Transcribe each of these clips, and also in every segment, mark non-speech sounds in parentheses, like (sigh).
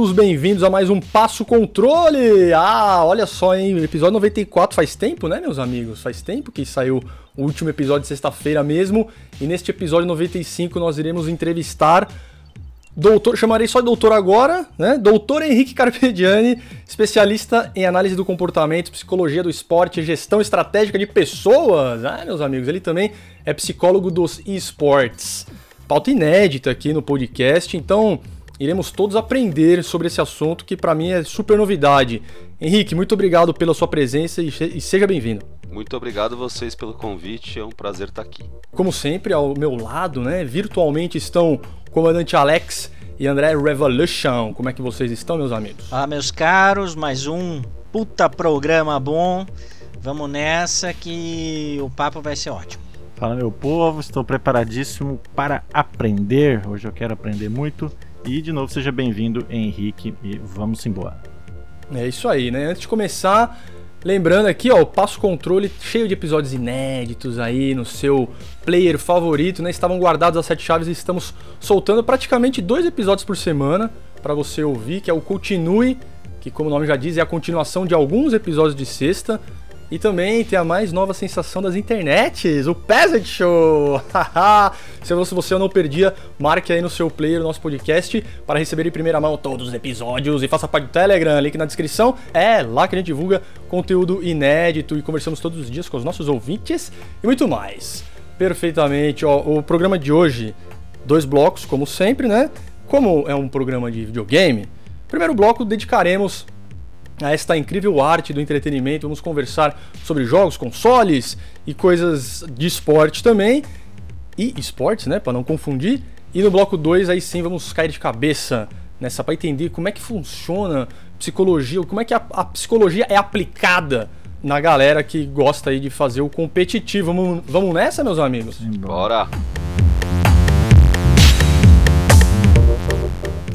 todos bem-vindos a mais um Passo Controle. Ah, olha só, hein? Episódio 94 faz tempo, né, meus amigos? Faz tempo que saiu o último episódio de sexta-feira mesmo. E neste episódio 95 nós iremos entrevistar doutor, chamarei só de doutor agora, né? Doutor Henrique Carpediani, especialista em análise do comportamento, psicologia do esporte, gestão estratégica de pessoas. Ah, meus amigos, ele também é psicólogo dos esportes. Pauta inédita aqui no podcast, então iremos todos aprender sobre esse assunto que para mim é super novidade. Henrique, muito obrigado pela sua presença e seja bem-vindo. Muito obrigado vocês pelo convite, é um prazer estar aqui. Como sempre, ao meu lado, né, virtualmente estão o comandante Alex e André Revolution. Como é que vocês estão, meus amigos? Ah, meus caros, mais um puta programa bom. Vamos nessa que o papo vai ser ótimo. Fala, meu povo, estou preparadíssimo para aprender. Hoje eu quero aprender muito. E de novo, seja bem-vindo, Henrique, e vamos embora. É isso aí, né? Antes de começar, lembrando aqui, ó, o Passo Controle cheio de episódios inéditos aí no seu player favorito, né? Estavam guardados as sete chaves e estamos soltando praticamente dois episódios por semana para você ouvir, que é o Continue, que como o nome já diz, é a continuação de alguns episódios de sexta. E também tem a mais nova sensação das internets, o Peasant Show! (laughs) se você não perdia, marque aí no seu player o nosso podcast para receber em primeira mão todos os episódios e faça parte do Telegram, link na descrição. É lá que a gente divulga conteúdo inédito e conversamos todos os dias com os nossos ouvintes e muito mais. Perfeitamente, ó, o programa de hoje, dois blocos, como sempre, né? Como é um programa de videogame, primeiro bloco dedicaremos a esta incrível arte do entretenimento. Vamos conversar sobre jogos, consoles e coisas de esporte também. E esportes, né, para não confundir. E no bloco 2 aí sim vamos cair de cabeça nessa para entender como é que funciona psicologia, como é que a, a, psicologia é aplicada na galera que gosta aí de fazer o competitivo. Vamos, vamos nessa, meus amigos? Bora.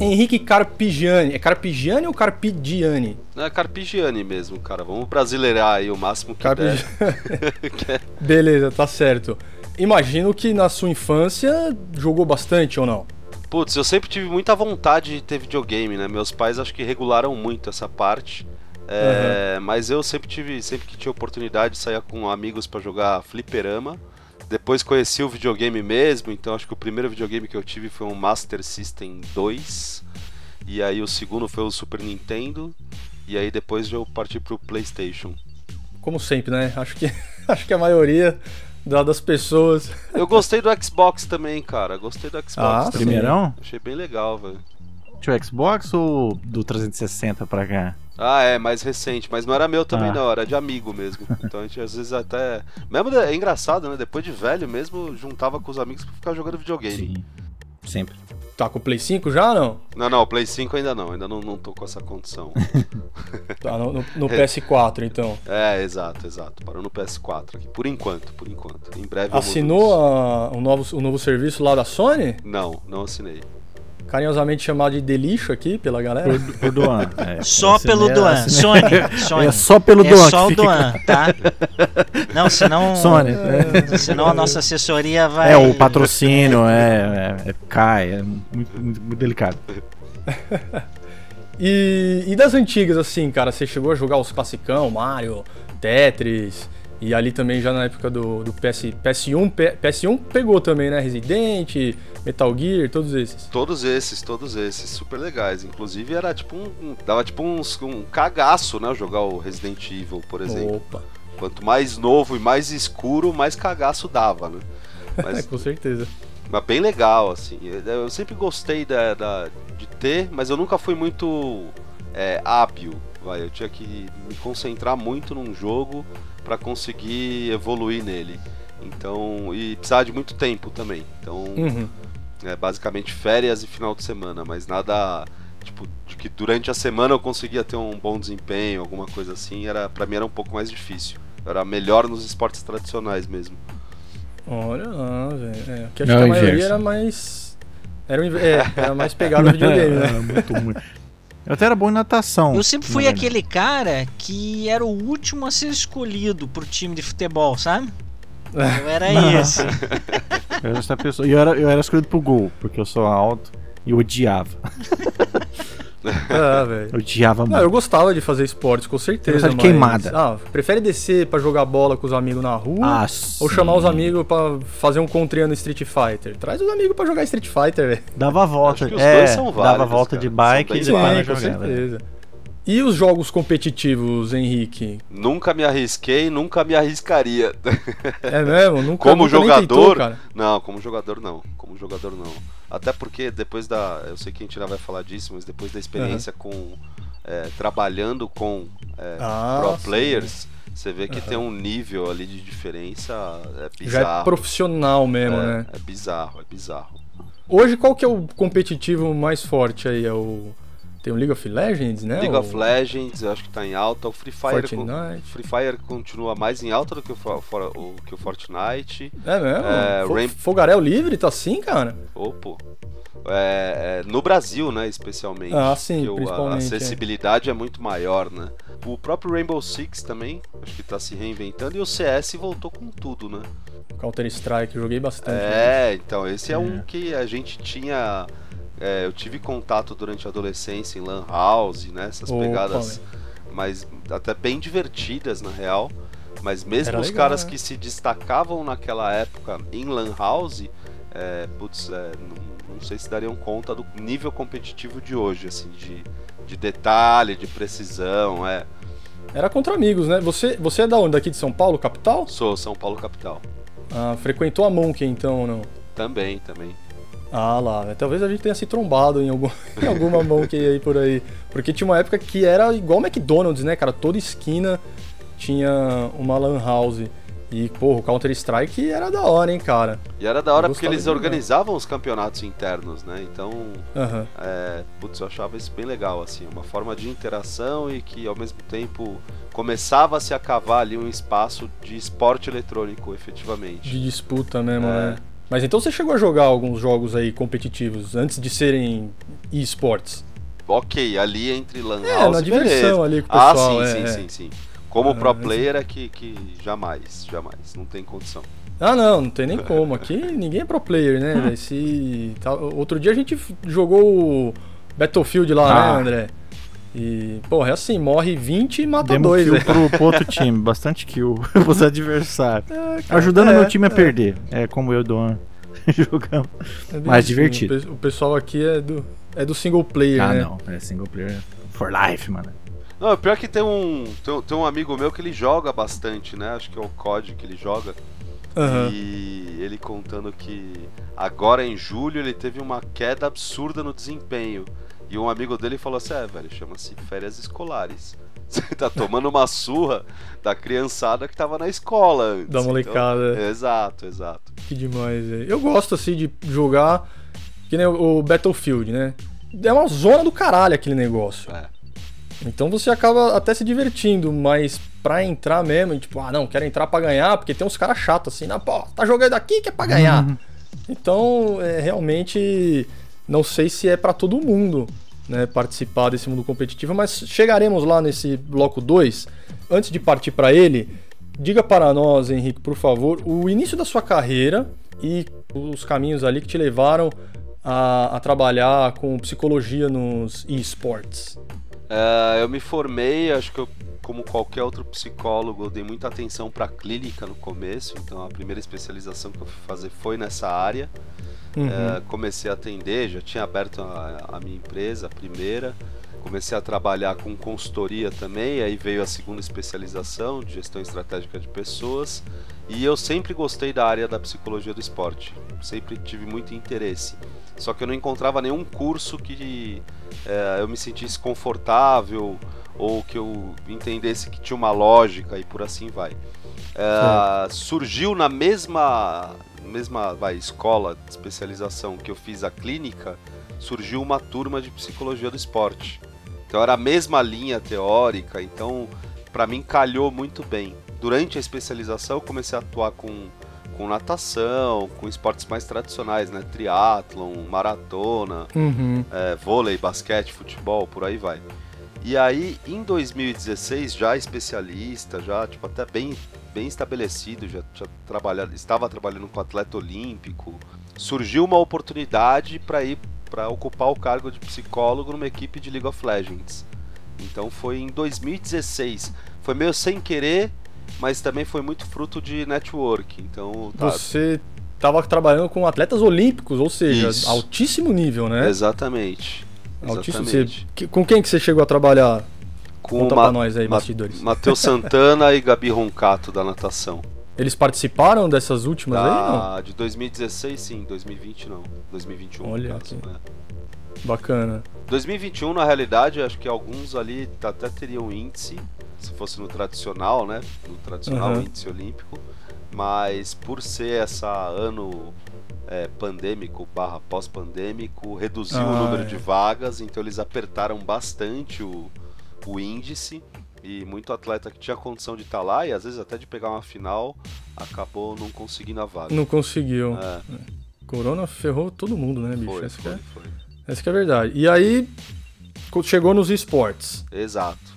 Henrique Carpigiani. É Carpigiani ou Carpigiani? É Carpigiani mesmo, cara. Vamos brasileirar aí o máximo que Carpi... der. (laughs) Beleza, tá certo. Imagino que na sua infância jogou bastante ou não? Putz, eu sempre tive muita vontade de ter videogame, né? Meus pais acho que regularam muito essa parte. É, uhum. Mas eu sempre tive, sempre que tinha oportunidade, saía com amigos para jogar fliperama. Depois conheci o videogame mesmo, então acho que o primeiro videogame que eu tive foi um Master System 2. E aí o segundo foi o Super Nintendo. E aí depois eu parti pro PlayStation. Como sempre, né? Acho que, (laughs) acho que a maioria das pessoas. Eu gostei do Xbox também, cara. Gostei do Xbox ah, também. Primeirão? Achei bem legal, velho. Tinha o Xbox ou do 360 pra cá? Ah, é, mais recente, mas não era meu também, ah. não, era de amigo mesmo. Então a gente às vezes até. Mesmo é engraçado, né? Depois de velho mesmo, juntava com os amigos pra ficar jogando videogame. Sim. Sempre. Tá com o Play 5 já não? Não, não, o Play 5 ainda não, ainda não, não tô com essa condição. (laughs) tá no, no, no (laughs) PS4 então. É, exato, exato. Parou no PS4 aqui. Por enquanto, por enquanto. Em breve Assinou a, o, novo, o novo serviço lá da Sony? Não, não assinei carinhosamente chamado de delixo aqui pela galera. Por, por Doan. (laughs) É, só pelo Doan. Sony. (laughs) Sony. É só pelo é Doan. só o Doan, tá? Não, senão. (laughs) Sony. É. Senão a nossa assessoria vai. É, o patrocínio é, é, é cai, é muito, muito, muito delicado. e, e das antigas, assim, cara, você chegou a jogar os classicão, Mario, Tetris. E ali também já na época do, do PS, PS1, PS1 pegou também, né? Resident, Metal Gear, todos esses. Todos esses, todos esses, super legais. Inclusive era tipo um. um dava tipo uns, um cagaço, né? Jogar o Resident Evil, por exemplo. Opa. Quanto mais novo e mais escuro, mais cagaço dava, né? (laughs) Mas, Com certeza. Mas bem legal, assim. Eu sempre gostei da, da de ter, mas eu nunca fui muito é, hábil. Vai. Eu tinha que me concentrar muito num jogo para conseguir evoluir nele. Então, e precisava de muito tempo também. Então, uhum. é basicamente férias e final de semana, mas nada tipo de que durante a semana eu conseguia ter um bom desempenho, alguma coisa assim, era para mim era um pouco mais difícil. Eu era melhor nos esportes tradicionais mesmo. Olha lá, velho. É, que acho Não, que a maioria era mais era, é, era mais pegado no videogame, (laughs) né? muito ruim. Eu até era bom em natação. Eu sempre fui aquele cara que era o último a ser escolhido pro time de futebol, sabe? Eu era esse. eu era essa pessoa. E eu era, eu era escolhido pro gol, porque eu sou alto e odiava. (laughs) (laughs) Ah, velho. Eu odiava Não, muito. eu gostava de fazer esportes, com certeza. gostava de mas- queimada. Ah, prefere descer pra jogar bola com os amigos na rua Ah, ou chamar os amigos pra fazer um contrinha no Street Fighter? Traz os amigos pra jogar Street Fighter, velho. Dava a volta. Acho que os é, dois são dava a válidos, volta cara. de bike e depois com jogada. certeza. E os jogos competitivos, Henrique? Nunca me arrisquei, nunca me arriscaria. É mesmo? (laughs) Nunca, Como nunca jogador, tentou, cara. não, como jogador não. Como jogador não. Até porque depois da. Eu sei que a gente ainda vai falar disso, mas depois da experiência com. é, trabalhando com é, Ah, pro sim. players, você vê que tem um nível ali de diferença é Já é bizarro. profissional mesmo, é, né? é bizarro, é bizarro. Hoje, qual que é o competitivo mais forte aí? É o... Tem o League of Legends, né? League o... of Legends, eu acho que tá em alta. O Free Fire, con- Fortnite. Free Fire continua mais em alta do que o, For- o- que o Fortnite. É mesmo? É, Fo- Fogaréu livre, tá assim, cara? Opo. É, é, no Brasil, né, especialmente. Ah, sim, principalmente, A é. acessibilidade é. muito maior, né? O próprio Rainbow Six também, acho que tá se reinventando. E o CS voltou com tudo, né? Counter-Strike, joguei bastante. É, então, esse é, É. um que a gente tinha. É, eu tive contato durante a adolescência em Lan House, né? Essas Opa, pegadas mais até bem divertidas na real. Mas mesmo Era os legal, caras né? que se destacavam naquela época em Lan House, é, putz, é, não, não sei se dariam conta do nível competitivo de hoje, assim, de, de detalhe, de precisão, é. Era contra amigos, né? Você, você é da onde? Daqui de São Paulo, capital? Sou São Paulo capital. Ah, frequentou a Monkey então ou não? Também, também. Ah lá, né? talvez a gente tenha se trombado em, algum, (laughs) em alguma Monkey aí por aí. Porque tinha uma época que era igual McDonald's, né, cara? Toda esquina tinha uma lan house. E, porra, o Counter-Strike era da hora, hein, cara? E era da hora porque eles organizavam os campeonatos internos, né? Então, Aham. é, putz, eu achava isso bem legal, assim, uma forma de interação e que ao mesmo tempo começava a ali um espaço de esporte eletrônico, efetivamente. De disputa mesmo, É. né? Mas então você chegou a jogar alguns jogos aí competitivos antes de serem esportes? Ok, ali entre Lan É, House na e diversão beleza. ali com o Ah, pessoal. sim, é, sim, é. sim, sim. Como Ah, pro player é que, que jamais, jamais, não tem condição. Ah, não, não tem nem como. Aqui (laughs) ninguém é pro player, né? velho? Se... tá- Outro dia a gente jogou o Battlefield lá, Ah. né, André? E, porra, é assim, morre 20 e mata Demos dois, kill né? pro, pro outro (laughs) time, bastante kill (laughs) pros adversários. É, cara, Ajudando é, meu time a é, perder. É como eu e o Doan (laughs) jogamos. é mais assim, divertido. O pe- o pessoal aqui é do, é do single player, Ah, né? não. É single player for life, mano. Não, pior que tem um, tem, um- tem um amigo meu que ele joga bastante, né? Acho que é o COD que ele joga. Aham. E ele contando que agora em julho ele teve uma queda absurda no desempenho. E um amigo dele falou assim: é, velho, chama-se férias escolares. (laughs) Você tá tomando uma surra da criançada que tava na escola antes. Da molecada. Então, exato, exato. Que demais, velho. Eu gosto, assim, de jogar que nem o Battlefield, né? É uma zona do caralho aquele negócio. É. Então você acaba até se divertindo, mas pra entrar mesmo, e tipo, ah, não, quero entrar pra ganhar, porque tem uns caras chatos assim, não, pô, tá jogando aqui que é pra ganhar. Uhum. Então, é, realmente, não sei se é pra todo mundo, né, participar desse mundo competitivo, mas chegaremos lá nesse bloco 2. Antes de partir pra ele, diga para nós, Henrique, por favor, o início da sua carreira e os caminhos ali que te levaram a, a trabalhar com psicologia nos esports. É, eu me formei, acho que eu, como qualquer outro psicólogo, dei muita atenção para clínica no começo, então a primeira especialização que eu fui fazer foi nessa área. Uhum. É, comecei a atender, já tinha aberto a, a minha empresa, a primeira. Comecei a trabalhar com consultoria também, aí veio a segunda especialização de gestão estratégica de pessoas. E eu sempre gostei da área da psicologia do esporte, sempre tive muito interesse. Só que eu não encontrava nenhum curso que é, eu me sentisse confortável ou que eu entendesse que tinha uma lógica e por assim vai. É, surgiu na mesma mesma vai, escola de especialização que eu fiz a clínica, surgiu uma turma de psicologia do esporte. Então era a mesma linha teórica, então para mim calhou muito bem. Durante a especialização eu comecei a atuar com, com natação, com esportes mais tradicionais, né? Triatlon, maratona, Uhum. é, vôlei, basquete, futebol, por aí vai. E aí, em 2016, já especialista, já tipo até bem, bem estabelecido, já, já trabalhado, estava trabalhando com atleta olímpico, surgiu uma oportunidade para ir para ocupar o cargo de psicólogo numa equipe de League of Legends. Então foi em 2016. Foi meio sem querer, mas também foi muito fruto de network. Então tá... você estava trabalhando com atletas olímpicos, ou seja, Isso. altíssimo nível, né? Exatamente. Altíssimo. Você, com quem que você chegou a trabalhar? Com Conta Ma nós aí, Ma bastidores. Matheus Santana e Gabi Roncato da natação. Eles participaram dessas últimas aí, não? De 2016, sim. 2020, não. 2021, Olha caso, né? Bacana. 2021, na realidade, acho que alguns ali até teriam índice, se fosse no tradicional, né? No tradicional uhum. índice olímpico. Mas por ser essa ano é, pandêmico barra pós-pandêmico, reduziu ah, o número é. de vagas, então eles apertaram bastante o, o índice. E muito atleta que tinha condição de estar tá lá e às vezes até de pegar uma final acabou não conseguindo a vaga. Não conseguiu. É. Corona ferrou todo mundo, né, bicho? Foi, essa, foi, é, foi. essa é a verdade. E aí chegou nos esportes. Exato.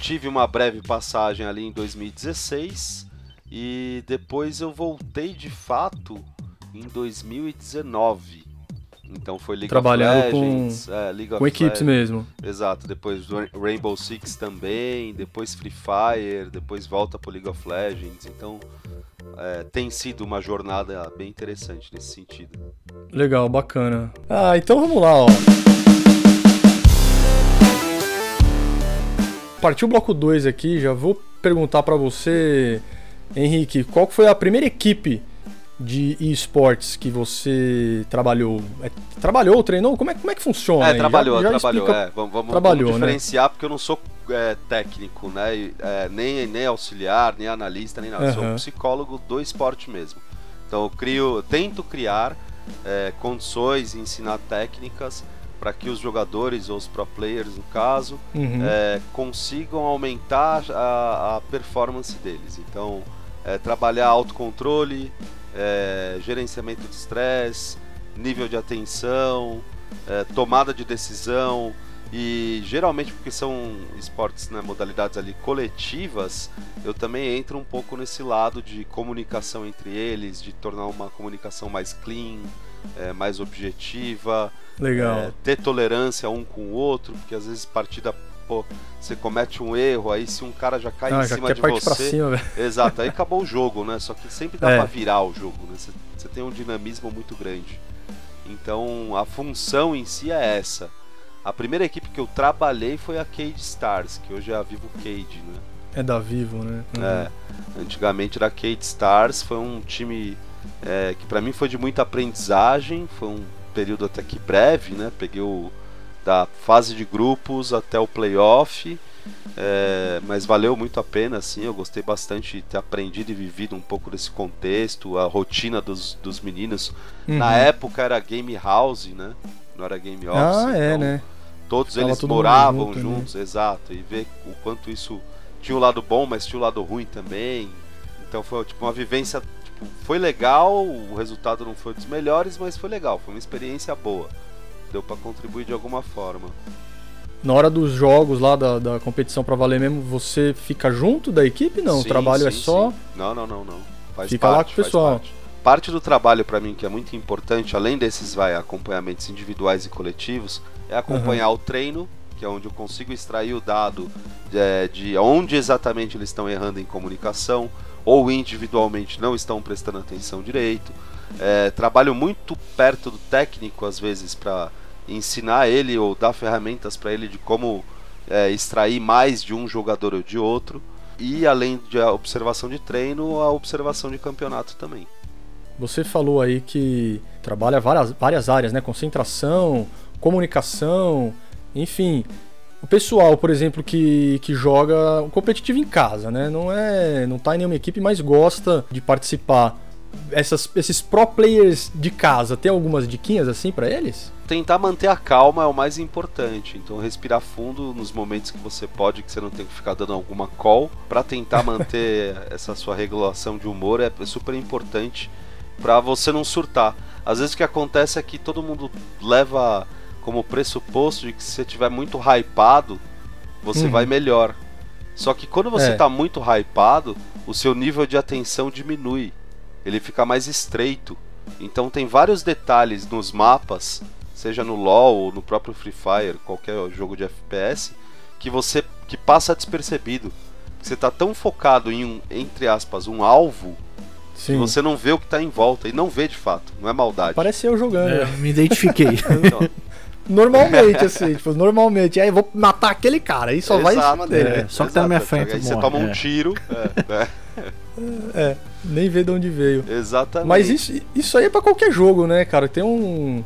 Tive uma breve passagem ali em 2016 e depois eu voltei de fato em 2019. Então foi League Trabalhando of Legends, com, é, League com equipes Legends. mesmo. Exato, depois Rainbow Six também, depois Free Fire, depois volta pro League of Legends. Então é, tem sido uma jornada bem interessante nesse sentido. Legal, bacana. Ah, então vamos lá, ó. Partiu o bloco 2 aqui, já vou perguntar para você, Henrique, qual foi a primeira equipe de esportes que você trabalhou? É, trabalhou, treinou? Como é, como é que funciona? É, trabalhou, já, já trabalhou. É. Vamos, vamos, trabalhou, vamos né? diferenciar, né? porque eu não sou é, técnico, né? É, nem, nem auxiliar, nem analista, nem nada. Uhum. Sou um psicólogo do esporte mesmo. Então eu crio, tento criar é, condições e ensinar técnicas para que os jogadores ou os pro players no caso uhum. É, consigam aumentar a, a performance deles. Então trabalhar autocontrole, é, gerenciamento de estresse, nível de atenção, é, tomada de decisão e geralmente porque são esportes, né, modalidades ali coletivas, eu também entro um pouco nesse lado de comunicação entre eles, de tornar uma comunicação mais clean, é, mais objetiva, Legal. É, ter tolerância um com o outro, porque às vezes partida pô, você comete um erro, aí se um cara já cai ah, em já cima de você. Cima, (laughs) exato, aí acabou o jogo, né? Só que sempre dá é. pra virar o jogo, né? Você, você tem um dinamismo muito grande. Então a função em si é essa. A primeira equipe que eu trabalhei foi a Cade Stars, que hoje é a Vivo Cade, né? É da Vivo, né? Uhum. É. Antigamente era Cade Stars, foi um time é, que para mim foi de muita aprendizagem, foi um período até que breve, né? Peguei o da fase de grupos até o playoff. É, mas valeu muito a pena, assim, eu gostei bastante de ter aprendido e vivido um pouco desse contexto, a rotina dos, dos meninos. Uhum. Na época era game house, né? Não era game office. Ah, é, então né? Todos eles moravam junto, né? juntos, né? exato, e ver o quanto isso tinha o um lado bom, mas tinha o um lado ruim também. Então foi tipo uma vivência, tipo, foi legal, o resultado não foi dos melhores, mas foi legal, foi uma experiência boa deu para contribuir de alguma forma. Na hora dos jogos lá da, da competição para valer mesmo, você fica junto da equipe? Não, sim, o trabalho sim, é só. Sim. Não, não, não, não. Faz fica parte, lá com o pessoal. Parte. parte. do trabalho para mim que é muito importante, além desses vai acompanhamentos individuais e coletivos, é acompanhar uhum. o treino, que é onde eu consigo extrair o dado de, é, de onde exatamente eles estão errando em comunicação ou individualmente não estão prestando atenção direito. É, trabalho muito perto do técnico às vezes para ensinar ele ou dar ferramentas para ele de como é, extrair mais de um jogador ou de outro. E além de a observação de treino, a observação de campeonato também. Você falou aí que trabalha várias, várias áreas, né? Concentração, comunicação, enfim. O pessoal, por exemplo, que, que joga competitivo em casa, né? Não é, não tá em nenhuma equipe, mas gosta de participar essas, esses pro players de casa, tem algumas diquinhas assim para eles? Tentar manter a calma é o mais importante. Então respirar fundo nos momentos que você pode, que você não tem que ficar dando alguma call, para tentar (laughs) manter essa sua regulação de humor é super importante para você não surtar. Às vezes o que acontece é que todo mundo leva como pressuposto de que se você estiver muito hypado, você uhum. vai melhor. Só que quando você está é. muito hypado, o seu nível de atenção diminui ele fica mais estreito. Então tem vários detalhes nos mapas seja no LoL ou no próprio Free Fire, qualquer jogo de FPS, que você que passa despercebido. Você tá tão focado em um, entre aspas, um alvo, Sim. que você não vê o que tá em volta. E não vê de fato, não é maldade. Parece eu jogando. É, né? me identifiquei. Então, (laughs) Normalmente, assim, tipo, normalmente. Aí eu vou matar aquele cara, aí só vai em exato, cima dele. É, só que tá na minha frente, Aí você morre, toma um é. tiro. é, é, É, nem vê de onde veio. exatamente. Mas isso, isso aí é pra qualquer jogo, né, cara? Tem um.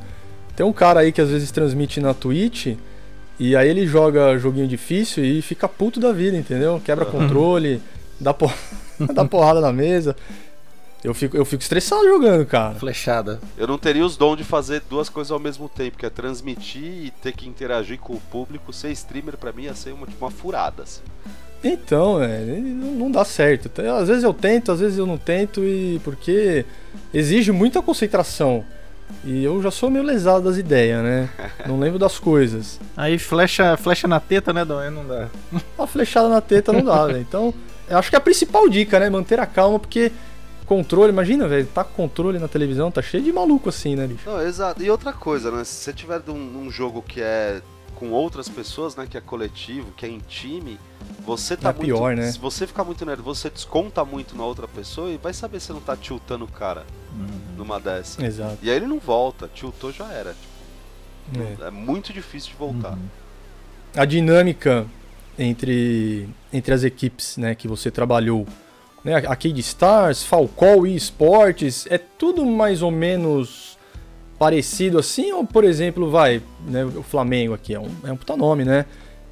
Tem um cara aí que às vezes transmite na Twitch. E aí ele joga joguinho difícil e fica puto da vida, entendeu? Quebra controle, (laughs) dá, por... (laughs) dá porrada na mesa. Eu fico, eu fico estressado jogando, cara. Flechada. Eu não teria os dons de fazer duas coisas ao mesmo tempo, que é transmitir e ter que interagir com o público. Ser streamer pra mim ia ser uma, tipo, uma furada. Assim. Então, é, não dá certo. Às vezes eu tento, às vezes eu não tento, e porque exige muita concentração. E eu já sou meio lesado das ideias, né? (laughs) Não lembro das coisas. Aí flecha, flecha na teta, né, Dom? Aí não dá. Uma flechada na teta não dá, (laughs) velho. Então, eu acho que é a principal dica, né? Manter a calma, porque controle, imagina, velho, tá com controle na televisão, tá cheio de maluco assim, né, bicho? Não, exato. E outra coisa, né? Se você tiver num, num jogo que é com outras pessoas, né? Que é coletivo, que é em time, você tá É muito. pior, né? Se você ficar muito nervoso, você desconta muito na outra pessoa e vai saber se não tá tiltando o cara numa dessa. Exato. E aí ele não volta, tiltou já era. Tipo, É. é. muito difícil de voltar. A dinâmica entre, entre as equipes, né, que você trabalhou, né, Arcade Stars, Falcol e Esportes, é tudo mais ou menos parecido assim? Ou, por exemplo, vai, né, o Flamengo aqui, é um, é um puta nome, né?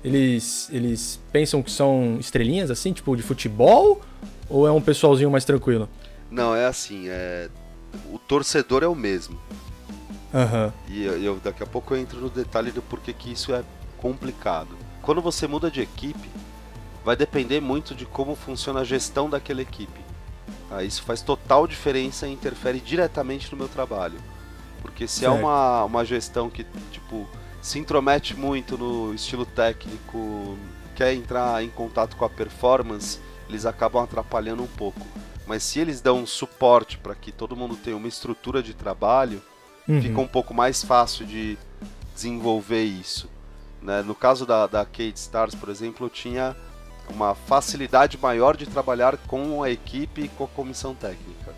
Eles, eles pensam que são estrelinhas assim, tipo de futebol? Ou é um pessoalzinho mais tranquilo? Não, é assim, é. O torcedor é o mesmo. Aham. E eu, eu- daqui a pouco eu entro no detalhe do porquê que isso é complicado. Quando você muda de equipe, vai depender muito de como funciona a gestão daquela equipe. Ah, isso faz total diferença e interfere diretamente no meu trabalho. Porque se é Certo. uma, uma gestão que, tipo, se intromete muito no estilo técnico, quer entrar em contato com a performance, eles acabam atrapalhando um pouco. Mas se eles dão um suporte para que todo mundo tenha uma estrutura de trabalho, Uhum. fica um pouco mais fácil de desenvolver isso. né? No caso da, da Kate Stars, por exemplo, eu tinha uma facilidade maior de trabalhar com a equipe e com a comissão técnica.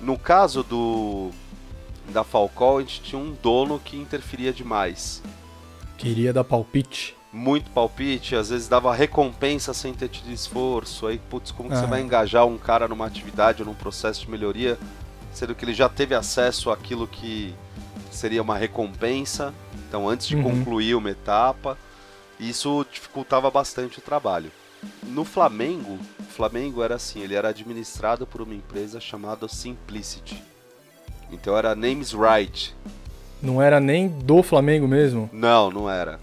No caso do da Falcão, a gente tinha um dono que interferia demais. Queria dar palpite. Muito palpite, às vezes dava recompensa sem ter tido esforço. Aí, putz, como que você Ah. vai engajar um cara numa atividade ou num processo de melhoria, sendo que ele já teve acesso àquilo que seria uma recompensa, então antes de Uhum. concluir uma etapa, isso dificultava bastante o trabalho. No Flamengo, o Flamengo era assim, ele era administrado por uma empresa chamada Simplicity. Então era names right. Não era nem do Flamengo mesmo, Não, não era.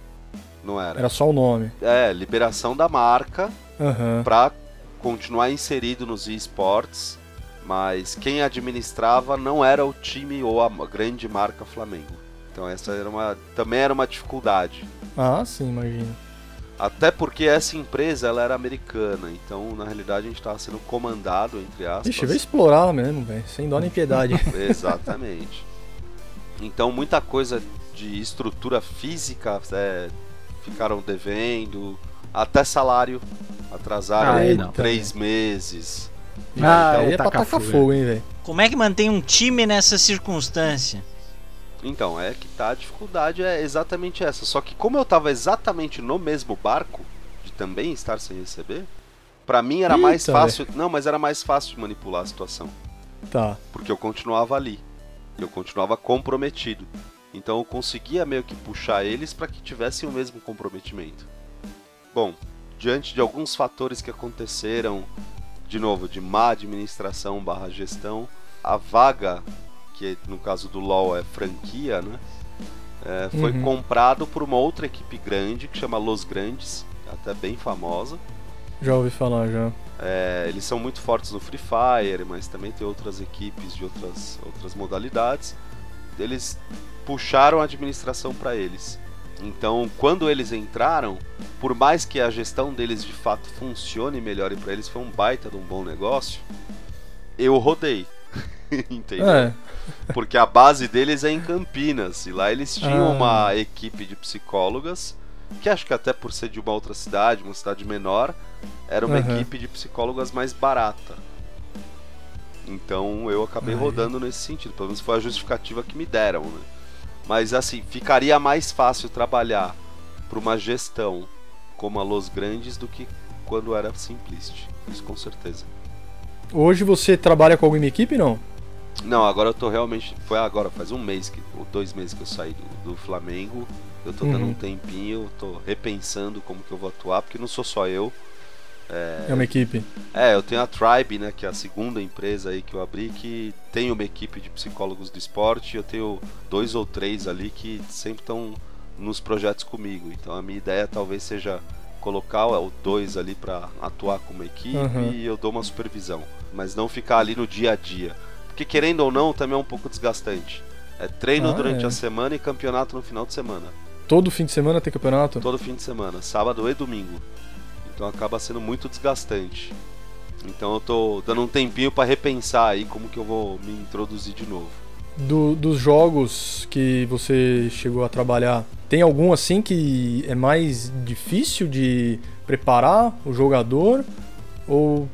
Não era. era só o nome. É, liberação da marca Aham. para continuar inserido nos esportes, mas quem administrava não era o time ou a grande marca Flamengo. Então essa era uma, também era uma dificuldade. Ah, sim, imagino. Até porque essa empresa ela era americana, então na realidade a gente estava sendo comandado, entre aspas. Ixi, vai explorar mesmo, velho. Sem dó nem piedade. (laughs) Exatamente. Então muita coisa de estrutura física é, ficaram devendo, até salário atrasaram Ah, é, três meses. Ah, Aí é é pra tacar tacar fogo, fogo, hein, velho. Como é que mantém um time nessa circunstância? Então, é que tá, a dificuldade é exatamente essa. Só que como eu tava exatamente no mesmo barco, de também estar sem receber, pra mim era mais Eita, fácil. Não, mas era mais fácil manipular a situação. Tá. Porque eu continuava ali. Eu continuava comprometido. Então eu conseguia meio que puxar eles para que tivessem o mesmo comprometimento. Bom, diante de alguns fatores que aconteceram, de novo, de má administração barra gestão, a vaga, que no caso do LoL é franquia, né? é, foi Uhum. comprado por uma outra equipe grande que chama Los Grandes, até bem famosa. Já ouvi falar, já. É, eles são muito fortes no Free Fire, mas também tem outras equipes de outras, outras modalidades. Eles puxaram a administração para eles. Então, quando eles entraram, por mais que a gestão deles de fato funcione e melhore para eles, foi um baita de um bom negócio. Eu rodei. (laughs) Entendeu? É. porque a base deles é em Campinas. E lá eles tinham Ah. uma equipe de psicólogas, que acho que até por ser de uma outra cidade, uma cidade menor, era uma Aham. equipe de psicólogas mais barata. Então eu acabei Aí. rodando nesse sentido. Pelo menos foi a justificativa que me deram, né? Mas assim, ficaria mais fácil trabalhar para uma gestão como a Los Grandes do que quando era Simplist. Isso com certeza. Hoje você trabalha com alguma equipe, não? Não, agora eu tô realmente. Foi agora, faz um mês, que, ou dois meses que eu saí do, do Flamengo. Eu tô dando Uhum. um tempinho, tô repensando como que eu vou atuar, porque não sou só eu. É, uma equipe. É, eu tenho a Tribe, né, que é a segunda empresa aí que eu abri, que tem uma equipe de psicólogos do esporte. Eu tenho dois ou três ali que sempre estão nos projetos comigo. Então a minha ideia talvez seja colocar o dois ali para atuar como equipe Uhum. e eu dou uma supervisão, mas não ficar ali no dia a dia. Porque querendo ou não, também é um pouco desgastante. É treino Ah, durante é. a semana e campeonato no final de semana. Todo fim de semana tem campeonato? Todo fim de semana, sábado e domingo. Então acaba sendo muito desgastante. Então eu tô dando um tempinho para repensar aí como que eu vou me introduzir de novo. Do- dos jogos que você chegou a trabalhar, tem algum assim que é mais difícil de preparar o jogador? Ou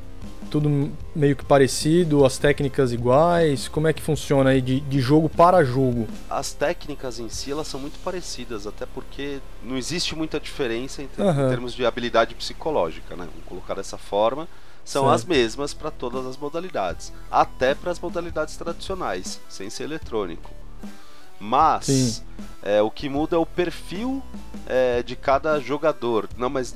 tudo meio que parecido, as técnicas iguais? Como é que funciona aí de, de jogo para jogo? As técnicas em si elas são muito parecidas, até porque não existe muita diferença em, ter- Aham. em termos de habilidade psicológica, né? Vamos colocar dessa forma. São Certo. as mesmas para todas as modalidades, até para as modalidades tradicionais, sem ser eletrônico. Mas é, o que muda é o perfil é, de cada jogador. Não, mas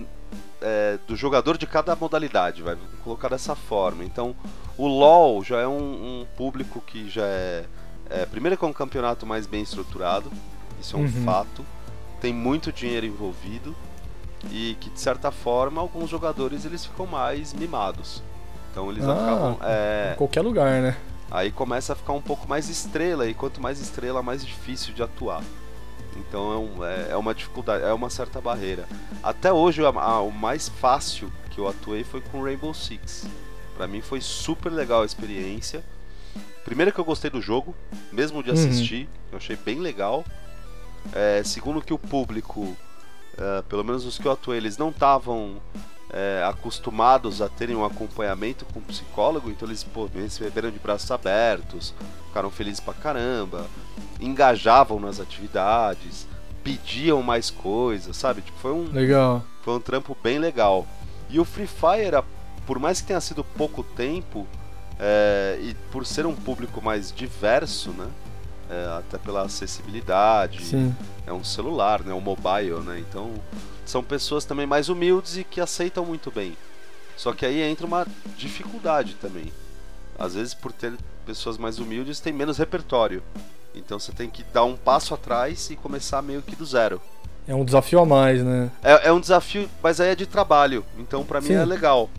é, do jogador de cada modalidade, vai colocar dessa forma. Então, o LoL já é um, um público que já é, é, primeiro que é um campeonato mais bem estruturado, isso é um Uhum. fato. Tem muito dinheiro envolvido e que de certa forma alguns jogadores eles ficam mais mimados. Então eles Ah, acabam é, Em qualquer lugar, né? Aí começa a ficar um pouco mais estrela, e quanto mais estrela, mais difícil de atuar. Então é, um- é- é uma dificuldade, é uma certa barreira. Até hoje, a- a- o mais fácil que eu atuei foi com Rainbow Six. Pra mim foi super legal a experiência. Primeiro que eu gostei do jogo, mesmo de Uhum. assistir, eu achei bem legal. É, segundo que o público, é, pelo menos os que eu atuei, eles não estavam é, acostumados a terem um acompanhamento com um psicólogo, então eles pô, me receberam de braços abertos, ficaram felizes pra caramba, engajavam nas atividades, pediam mais coisas, sabe? Tipo, foi um, Legal. foi um trampo bem legal. E o Free Fire, por mais que tenha sido pouco tempo, é, e por ser um público mais diverso, né? é, até pela acessibilidade, Sim. é um celular, né? Um mobile, né? Então são pessoas também mais humildes e que aceitam muito bem. Só que aí entra uma dificuldade também. Às vezes por ter pessoas mais humildes tem menos repertório. Então você tem que dar um passo atrás e começar meio que do zero. É um desafio a mais, né? É, é um desafio, mas aí é de trabalho. Então pra mim é legal.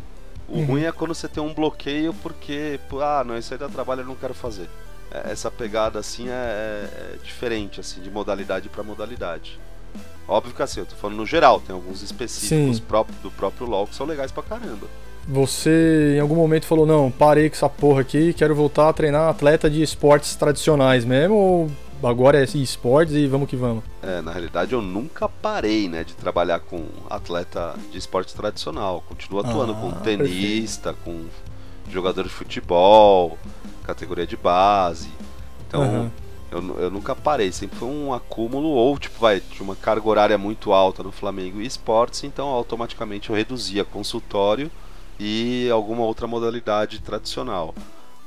O Uhum. ruim é quando você tem um bloqueio porque, ah, não, isso aí dá trabalho, eu não quero fazer. É, Essa pegada assim é, é- é diferente, assim, de modalidade pra modalidade. Óbvio que assim, eu tô falando no geral, tem alguns específicos Sim. próprios do próprio LoL que são legais pra caramba. Você em algum momento falou, não, parei com essa porra aqui, quero voltar a treinar atleta de esportes tradicionais mesmo, ou agora é esportes e vamos que vamos? É, na realidade eu nunca parei, né, de trabalhar com atleta de esporte tradicional. Continuo atuando Ah, com tenista, com jogador de futebol, categoria de base. Então, Aham. Eu, eu nunca parei, sempre foi um acúmulo ou tipo, vai, tinha uma carga horária muito alta no Flamengo e esportes, então automaticamente eu reduzia consultório e alguma outra modalidade tradicional.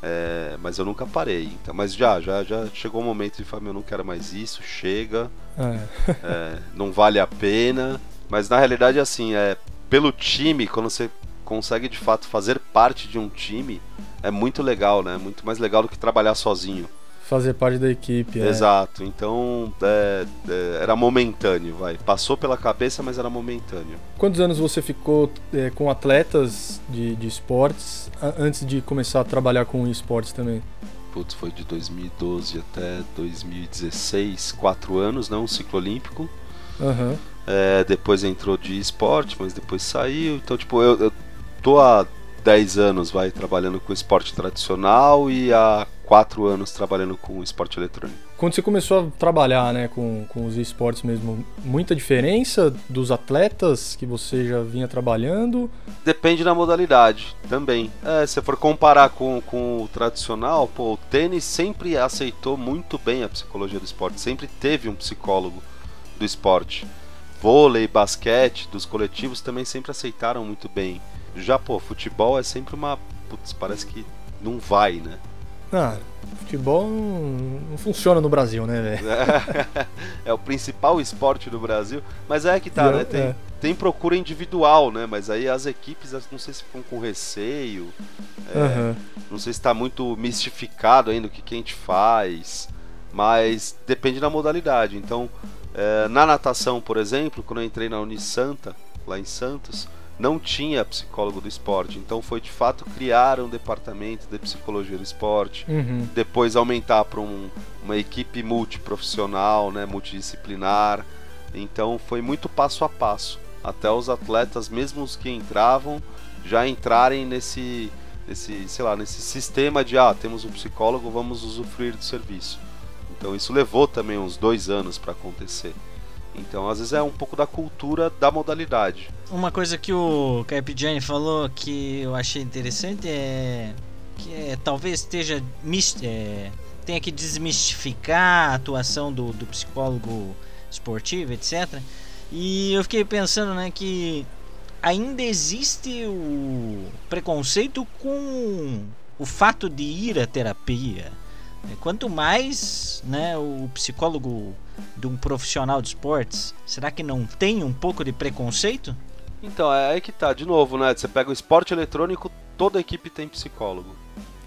É, mas eu nunca parei. Então, mas já, já, já chegou o momento de falar, eu não quero mais isso, chega É. é, não vale a pena. Mas na realidade, assim, é pelo time, quando você consegue de fato fazer parte de um time, é muito legal, né? Muito mais legal do que trabalhar sozinho. Fazer parte da equipe. é. Exato. Então é, é, era momentâneo, vai. Passou pela cabeça, mas era momentâneo. Quantos anos você ficou é, com atletas de, de esportes antes de começar a trabalhar com esportes também? Putz, foi de 2012 até 2016, quatro anos, né? Um ciclo olímpico. É, depois entrou de esporte, mas depois saiu. Então, tipo, eu, eu tô há 10 anos vai trabalhando com esporte tradicional e há quatro anos trabalhando com esporte eletrônico. Quando você começou a trabalhar né, com, com os esportes mesmo, muita diferença dos atletas que você já vinha trabalhando? Depende da modalidade também. É, se for comparar com, com o tradicional, pô, o tênis sempre aceitou muito bem a psicologia do esporte, sempre teve um psicólogo do esporte. Vôlei, basquete, dos coletivos também sempre aceitaram muito bem. Já, pô, futebol é sempre uma. Putz, parece que não vai, né? Ah, futebol não, não funciona no Brasil, né, velho? (laughs) é o principal esporte do Brasil. Mas é que tá, né? Tem, é. tem procura individual, né? Mas aí as equipes, não sei se ficam com receio. É, uhum. Não sei se está muito mistificado ainda o que, que a gente faz. Mas depende da modalidade. Então, é, na natação, por exemplo, quando eu entrei na Unisanta, lá em Santos, não tinha psicólogo do esporte. Então foi de fato criar um departamento de psicologia do esporte, uhum. depois aumentar para um, uma equipe multiprofissional, né, multidisciplinar. Então foi muito passo a passo, até os atletas, mesmo os que entravam, já entrarem nesse, nesse, sei lá, nesse sistema de ah, temos um psicólogo, vamos usufruir do serviço. Então isso levou também uns dois anos para acontecer. Então, às vezes é um pouco da cultura da modalidade. Uma coisa que o Carpigiani falou que eu achei interessante é que é, talvez esteja é, tenha que desmistificar a atuação do, do psicólogo esportivo, etc. E eu fiquei pensando, né, que ainda existe o preconceito com o fato de ir à terapia. Quanto mais, né, o psicólogo de um profissional de esportes, será que não tem um pouco de preconceito? Então, é aí que tá, de novo, né? Você pega o esporte eletrônico, toda equipe tem psicólogo.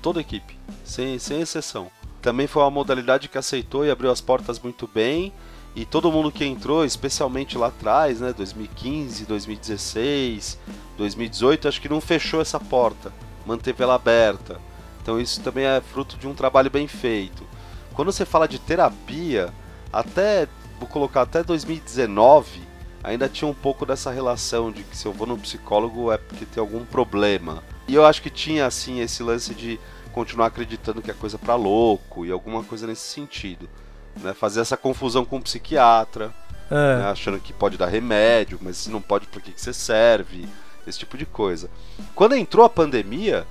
Toda equipe, sem, sem exceção. Também foi uma modalidade que aceitou e abriu as portas muito bem. E todo mundo que entrou, especialmente lá atrás, né, 2015, 2016, 2018, acho que não fechou essa porta, manteve ela aberta. Então isso também é fruto de um trabalho bem feito. Quando você fala de terapia, até, vou colocar até 2019, ainda tinha um pouco dessa relação de que se eu vou no psicólogo é porque tem algum problema. E eu acho que tinha, assim, esse lance de continuar acreditando que é coisa para louco e alguma coisa nesse sentido. Né? Fazer essa confusão com o psiquiatra, é. né? achando que pode dar remédio, mas se não pode, por que, que você serve? Esse tipo de coisa. Quando entrou a pandemia,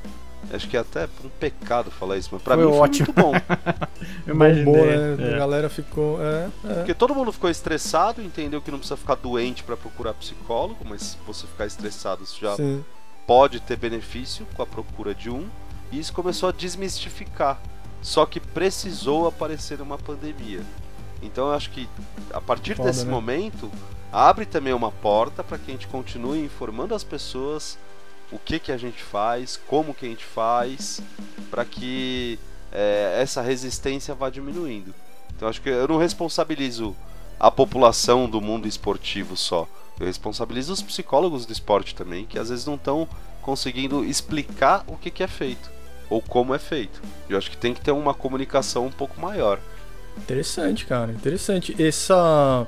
Acho que é até um pecado falar isso, mas pra foi mim ótimo. foi muito bom. (laughs) Imaginei. Bombou, né? É. A galera ficou. É, é. Porque todo mundo ficou estressado, entendeu que não precisa ficar doente para procurar psicólogo, mas se você ficar estressado, isso já Sim. pode ter benefício com a procura de um. E isso começou a desmistificar. Só que precisou aparecer uma pandemia. Então eu acho que a partir Foda, desse né? momento abre também uma porta para que a gente continue informando as pessoas o que, que a gente faz, como que a gente faz, para que é, essa resistência vá diminuindo. Então acho que eu não responsabilizo a população do mundo esportivo só. Eu responsabilizo os psicólogos do esporte também, que às vezes não estão conseguindo explicar o que, que é feito ou como é feito. Eu acho que tem que ter uma comunicação um pouco maior. Interessante, cara, interessante. Essa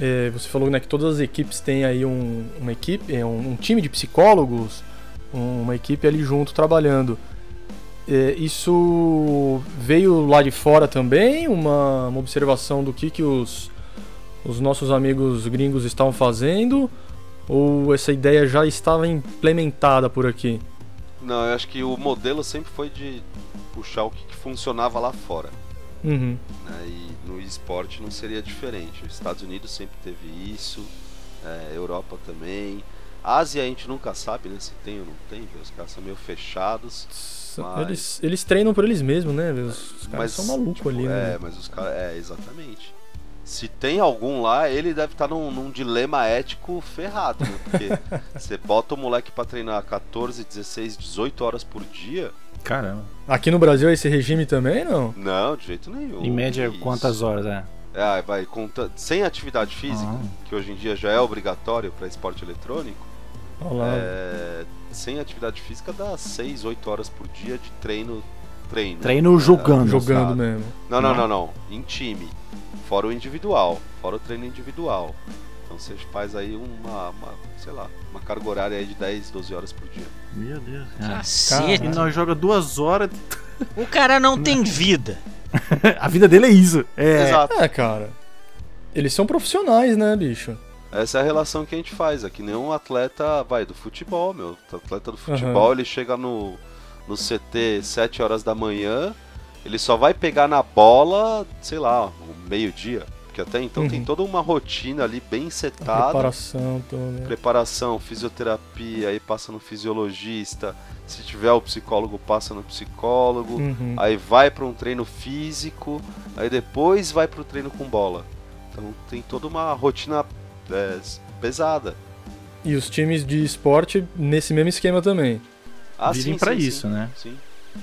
é, você falou né, que todas as equipes têm aí um, uma equipe, é, um, um, time de psicólogos, um, uma equipe ali junto trabalhando. É, isso veio lá de fora também, uma, uma observação do que, que os, os nossos amigos gringos estavam fazendo, ou essa ideia já estava implementada por aqui? Não, eu acho que o modelo sempre foi de puxar o que, que funcionava lá fora. Uhum. Né, e no esporte não seria diferente. Os Estados Unidos sempre teve isso, é, Europa também. Ásia a gente nunca sabe né, se tem ou não tem, os caras são meio fechados. Mas... Eles, eles treinam por eles mesmos, né? Os, os caras mas, são malucos tipo, ali, né? É, mas os caras. É, exatamente. Se tem algum lá, ele deve estar tá num, num dilema ético ferrado, né? Porque (laughs) você bota o moleque pra treinar 14, 16, 18 horas por dia. Caramba. Aqui no Brasil é esse regime também, não? Não, de jeito nenhum. Em média, Isso. quantas horas é? É, vai conta sem atividade física, ah. que hoje em dia já é obrigatório para esporte eletrônico. Olá. É, sem atividade física dá 6, 8 horas por dia de treino. Treino, treino jogando. Jogando mesmo. Não, não, não, não. Em time. Fora o individual. Fora o treino individual. Então você faz aí uma, uma, sei lá, uma carga horária aí de 10, 12 horas por dia. Meu Deus. Cacete. E nós joga duas horas. O cara não tem (laughs) vida. (laughs) a vida dele é isso. É, Exato. É, cara. Eles são profissionais, né, bicho? Essa é a relação que a gente faz. É que nenhum atleta vai do futebol, meu. O atleta do futebol, ele chega no, no CT 7 horas da manhã, ele só vai pegar na bola, sei lá, meio-dia. Porque até então tem Uhum. toda uma rotina ali bem A setada. preparação toda. preparação, fisioterapia, aí passa no fisiologista. Se tiver o psicólogo, passa no psicólogo. Uhum. Aí vai para um treino físico, aí depois vai para o treino com bola. Então tem toda uma rotina é, pesada. E os times de esporte nesse mesmo esquema também. Ah, pra sim, isso, sim. né? Sim,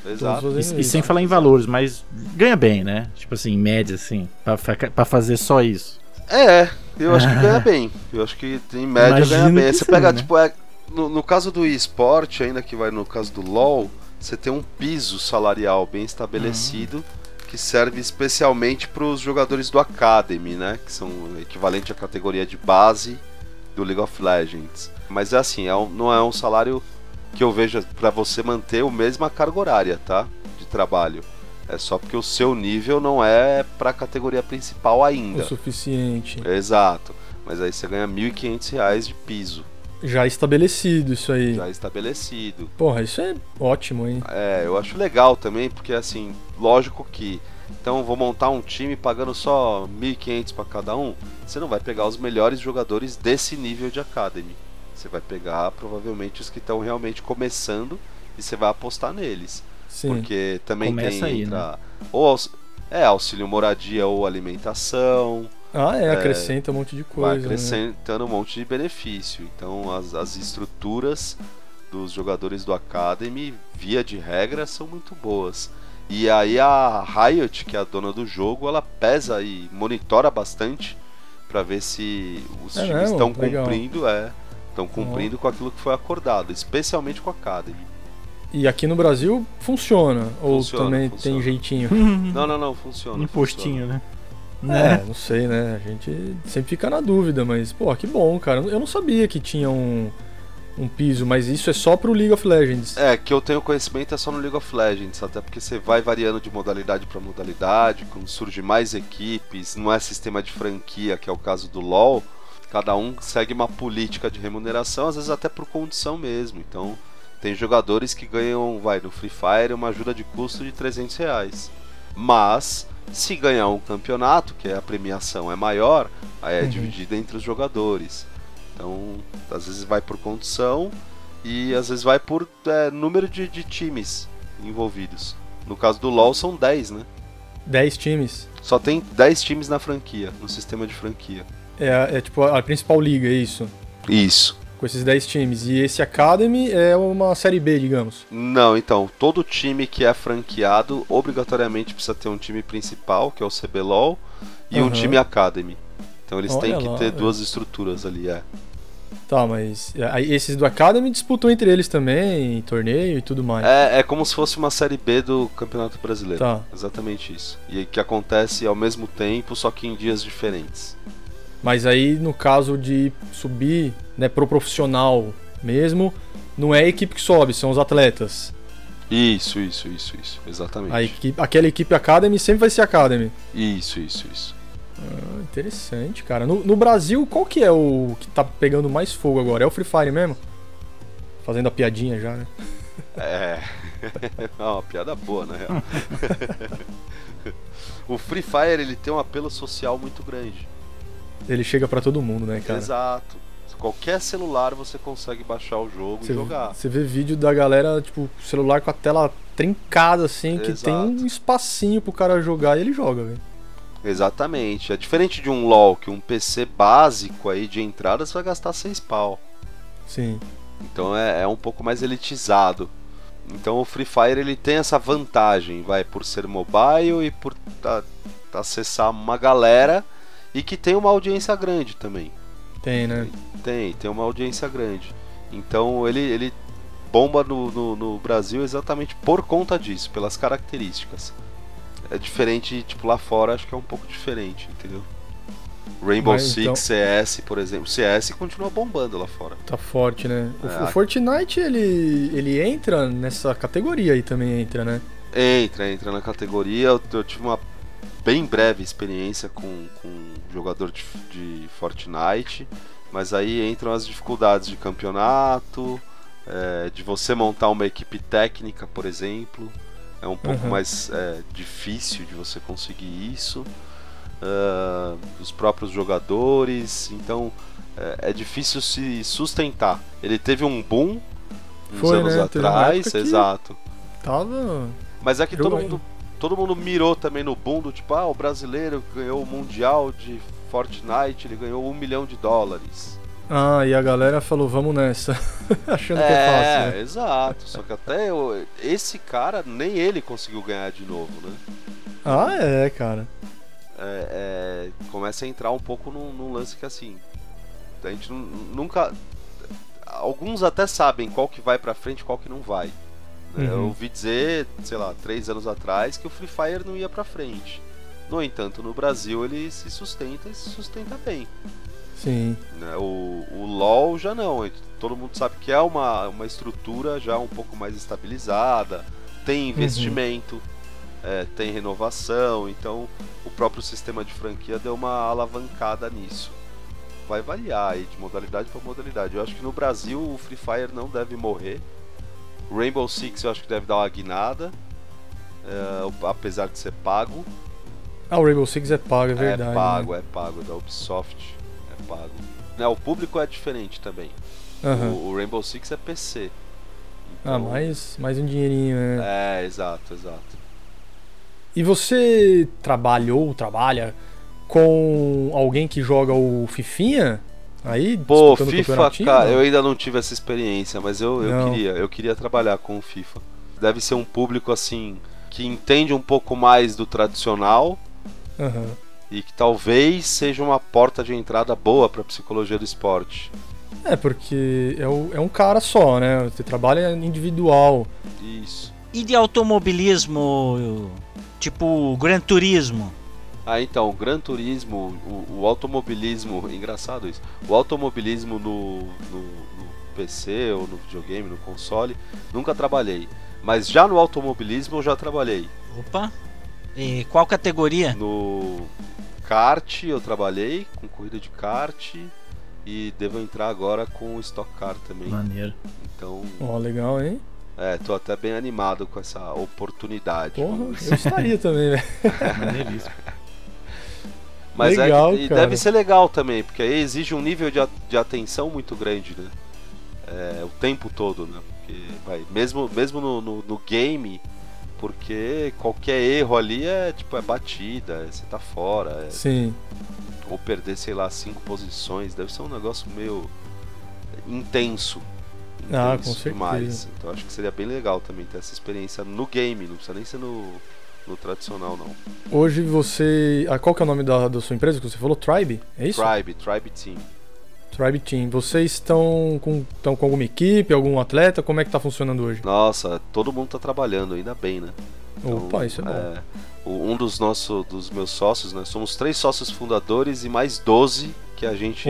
exato. E, e sem falar em valores, mas ganha bem, né? Tipo assim, em média, assim, pra, fa- pra fazer só isso. É, eu acho que ganha (laughs) bem. Eu acho que em média Imagino ganha bem. Você sim, pega, né? tipo, é, no, no caso do esporte, ainda que vai no caso do LoL, você tem um piso salarial bem estabelecido Uhum. que serve especialmente para os jogadores do Academy, né? Que são equivalente à categoria de base do League of Legends. Mas é assim, é um- não é um salário que eu vejo para você manter a mesma carga horária, tá? De trabalho. É só porque o seu nível não é para a categoria principal ainda. O suficiente. Exato. Mas aí você ganha 1.500 reais de piso, Já estabelecido isso aí. já estabelecido. Porra, isso é ótimo, hein? É, eu acho legal também, porque assim, lógico que. Então vou montar um time pagando só 1.500 para cada um. Você não vai pegar os melhores jogadores desse nível de academy. Você vai pegar provavelmente os que estão realmente começando e você vai apostar neles. Sim. Porque também Começa tem aí, entra, ou aux- é auxílio moradia ou alimentação. Ah, é, acrescenta um monte de coisa. vai né? acrescentando um monte de benefício. Então as, as estruturas dos jogadores do Academy, via de regra, são muito boas. E aí a Riot, que é a dona do jogo, ela pesa e monitora bastante para ver se os É times estão Legal. cumprindo, é, estão cumprindo com aquilo que foi acordado, especialmente com a Academy. E aqui no Brasil funciona? Ou Funciona, também funciona. tem jeitinho? (laughs) Não, não, não, funciona. Impostinho, né? É, não sei, né? A gente sempre fica na dúvida, mas, pô, que bom, cara. Eu não sabia que tinha um, um piso, mas isso é só pro League of Legends. É, que eu tenho conhecimento é só no League of Legends, até porque você vai variando de modalidade para modalidade, quando surge mais equipes, não é sistema de franquia, que é o caso do LoL, cada um segue uma política de remuneração, às vezes até por condição mesmo. Então, tem jogadores que ganham, vai, no Free Fire, uma ajuda de custo de 300 reais. Mas, se ganhar um campeonato, que a premiação é maior, aí é Uhum. dividida entre os jogadores. Então, às vezes vai por condição e às vezes vai por é, número de, de times envolvidos. No caso do LoL são 10, né? 10 times. Só tem 10 times na franquia, no sistema de franquia. É, é tipo a principal liga, é isso. Isso. Com esses 10 times. E esse Academy é uma série B, digamos. Não, então, todo time que é franqueado obrigatoriamente precisa ter um time principal, que é o CBLOL, e um Aham. time Academy. Então eles têm Olha que lá, ter velho. duas estruturas ali, é. Tá, mas é, esses do Academy disputam entre eles também, torneio e tudo mais. é. É como se fosse uma série B do Campeonato Brasileiro. Tá. Exatamente isso. E que acontece ao mesmo tempo, só que em dias diferentes. Mas aí, no caso de subir né, pro profissional mesmo, não é a equipe que sobe, são os atletas. Isso, isso, isso, isso. Exatamente. A equipe, aquela equipe Academy sempre vai ser Academy. Isso, isso, isso. Ah, interessante, cara. No, no Brasil, qual que é o que tá pegando mais fogo agora? É o Free Fire mesmo? Fazendo a piadinha já, né? É. (laughs) é uma piada boa, na real. (laughs) o Free Fire ele tem um apelo social muito grande. Ele chega pra todo mundo, né, cara? Exato. Qualquer celular você consegue baixar o jogo Você, e jogar. você vê vídeo da galera, tipo, celular com a tela trincada, assim, que tem um Exato. espacinho pro cara jogar e ele joga, velho. Exatamente. É diferente de um LoL, que um PC básico aí de entrada você vai gastar 6 pau. Sim. Então é, é um pouco mais elitizado. Então o Free Fire ele tem essa vantagem, vai por ser mobile e por acessar uma galera e que tem uma audiência grande também. Tem, né? Tem, tem uma audiência grande. Então ele, ele bomba no, no, no Brasil exatamente por conta disso, pelas características. É diferente, tipo, lá fora acho que é um pouco diferente, entendeu? Rainbow Mas, Six, então- CS, por exemplo. CS continua bombando lá fora. Tá forte, né? O, É. o Fortnite, ele, ele entra nessa categoria aí também, entra, né? Entra, entra na categoria. Eu, eu tive uma bem breve experiência com, com jogador de, de Fortnite, mas aí entram as dificuldades de campeonato, é, de você montar uma equipe técnica, por exemplo. É um pouco Uhum. mais é, difícil de você conseguir isso. Ah, os próprios jogadores, então é, é difícil se sustentar. Ele teve um boom uns Foi, anos né? Atrás, exato. Tava. Mas é que todo mundo, todo mundo mirou também no boom do tipo, ah, o brasileiro ganhou o Mundial de Fortnite, ele ganhou um milhão de dólares. Ah, e a galera falou, vamos nessa. (laughs) Achando que é fácil. né? exato. Só que até eu- esse cara, nem ele conseguiu ganhar de novo, né? Ah, é, cara. É, é, começa a entrar um pouco num, num lance que assim. A gente nu- nunca. Alguns até sabem qual que vai pra frente e qual que não vai. Né? Eu Uhum. ouvi dizer, sei lá, três anos atrás, que o Free Fire não ia pra frente. No entanto, no Brasil ele se sustenta e se sustenta bem. Sim. né? O, o LoL já não. Todo mundo sabe que é uma, uma estrutura já um pouco mais estabilizada, tem investimento, é, tem renovação, então o próprio sistema de franquia deu uma alavancada nisso. Vai variar aí de modalidade para modalidade. Eu acho que no Brasil o Free Fire não deve morrer. O Rainbow Six eu acho que deve dar uma guinada, é, apesar de ser pago. Ah, o Rainbow Six é pago, é verdade. é pago, né? é pago, da Ubisoft é pago. O público é diferente também. Aham. O, o Rainbow Six é PC. Ah, Então- mais, mais um dinheirinho, né? É, exato, exato. E você trabalhou, trabalha com alguém que joga o Fifinha? Aí, Pô, FIFA, cara, não? eu ainda não tive essa experiência, mas eu, eu queria, eu queria trabalhar com o FIFA. Deve ser um público assim que entende um pouco mais do tradicional Aham. e que talvez seja uma porta de entrada boa para psicologia do esporte. É, porque é, o- é um cara só, né? Você trabalha individual. Isso. E de automobilismo, tipo Gran Turismo? Ah, então, o Gran Turismo, o, o automobilismo, engraçado isso, o automobilismo no, no, no PC ou no videogame, no console, nunca trabalhei. Mas já no automobilismo eu já trabalhei. Opa. E qual categoria? No kart eu trabalhei, com corrida de kart, e devo entrar agora com Stock Car também. Maneiro. Então, Ó, legal, hein? é, tô até bem animado com essa oportunidade. Porra, eu estaria também, velho. (laughs) Maneiríssimo. Mas é Legal, que- e cara. deve ser legal também, porque aí exige um nível de, de atenção muito grande, né? É, o tempo todo, né? Porque, vai, mesmo mesmo no, no, no game, porque qualquer erro ali é tipo é batida, é- você tá fora, é- Sim. ou perder, sei lá, cinco posições, deve ser um negócio meio intenso. Ah, intenso com certeza. demais. Então acho que seria bem legal também ter essa experiência no game, não precisa nem ser no, no tradicional, não. Hoje você. Ah, qual que é o nome da, da sua empresa que você falou? Tribe? É isso? Tribe, Tribe Team. Tribe Team. Vocês estão com, estão com alguma equipe, algum atleta? Como é que tá funcionando hoje? Nossa, todo mundo tá trabalhando, ainda bem, né? Então, Opa, isso é bom. é, o- um dos nossos dos meus sócios, né? Somos três sócios fundadores e mais 12 que a gente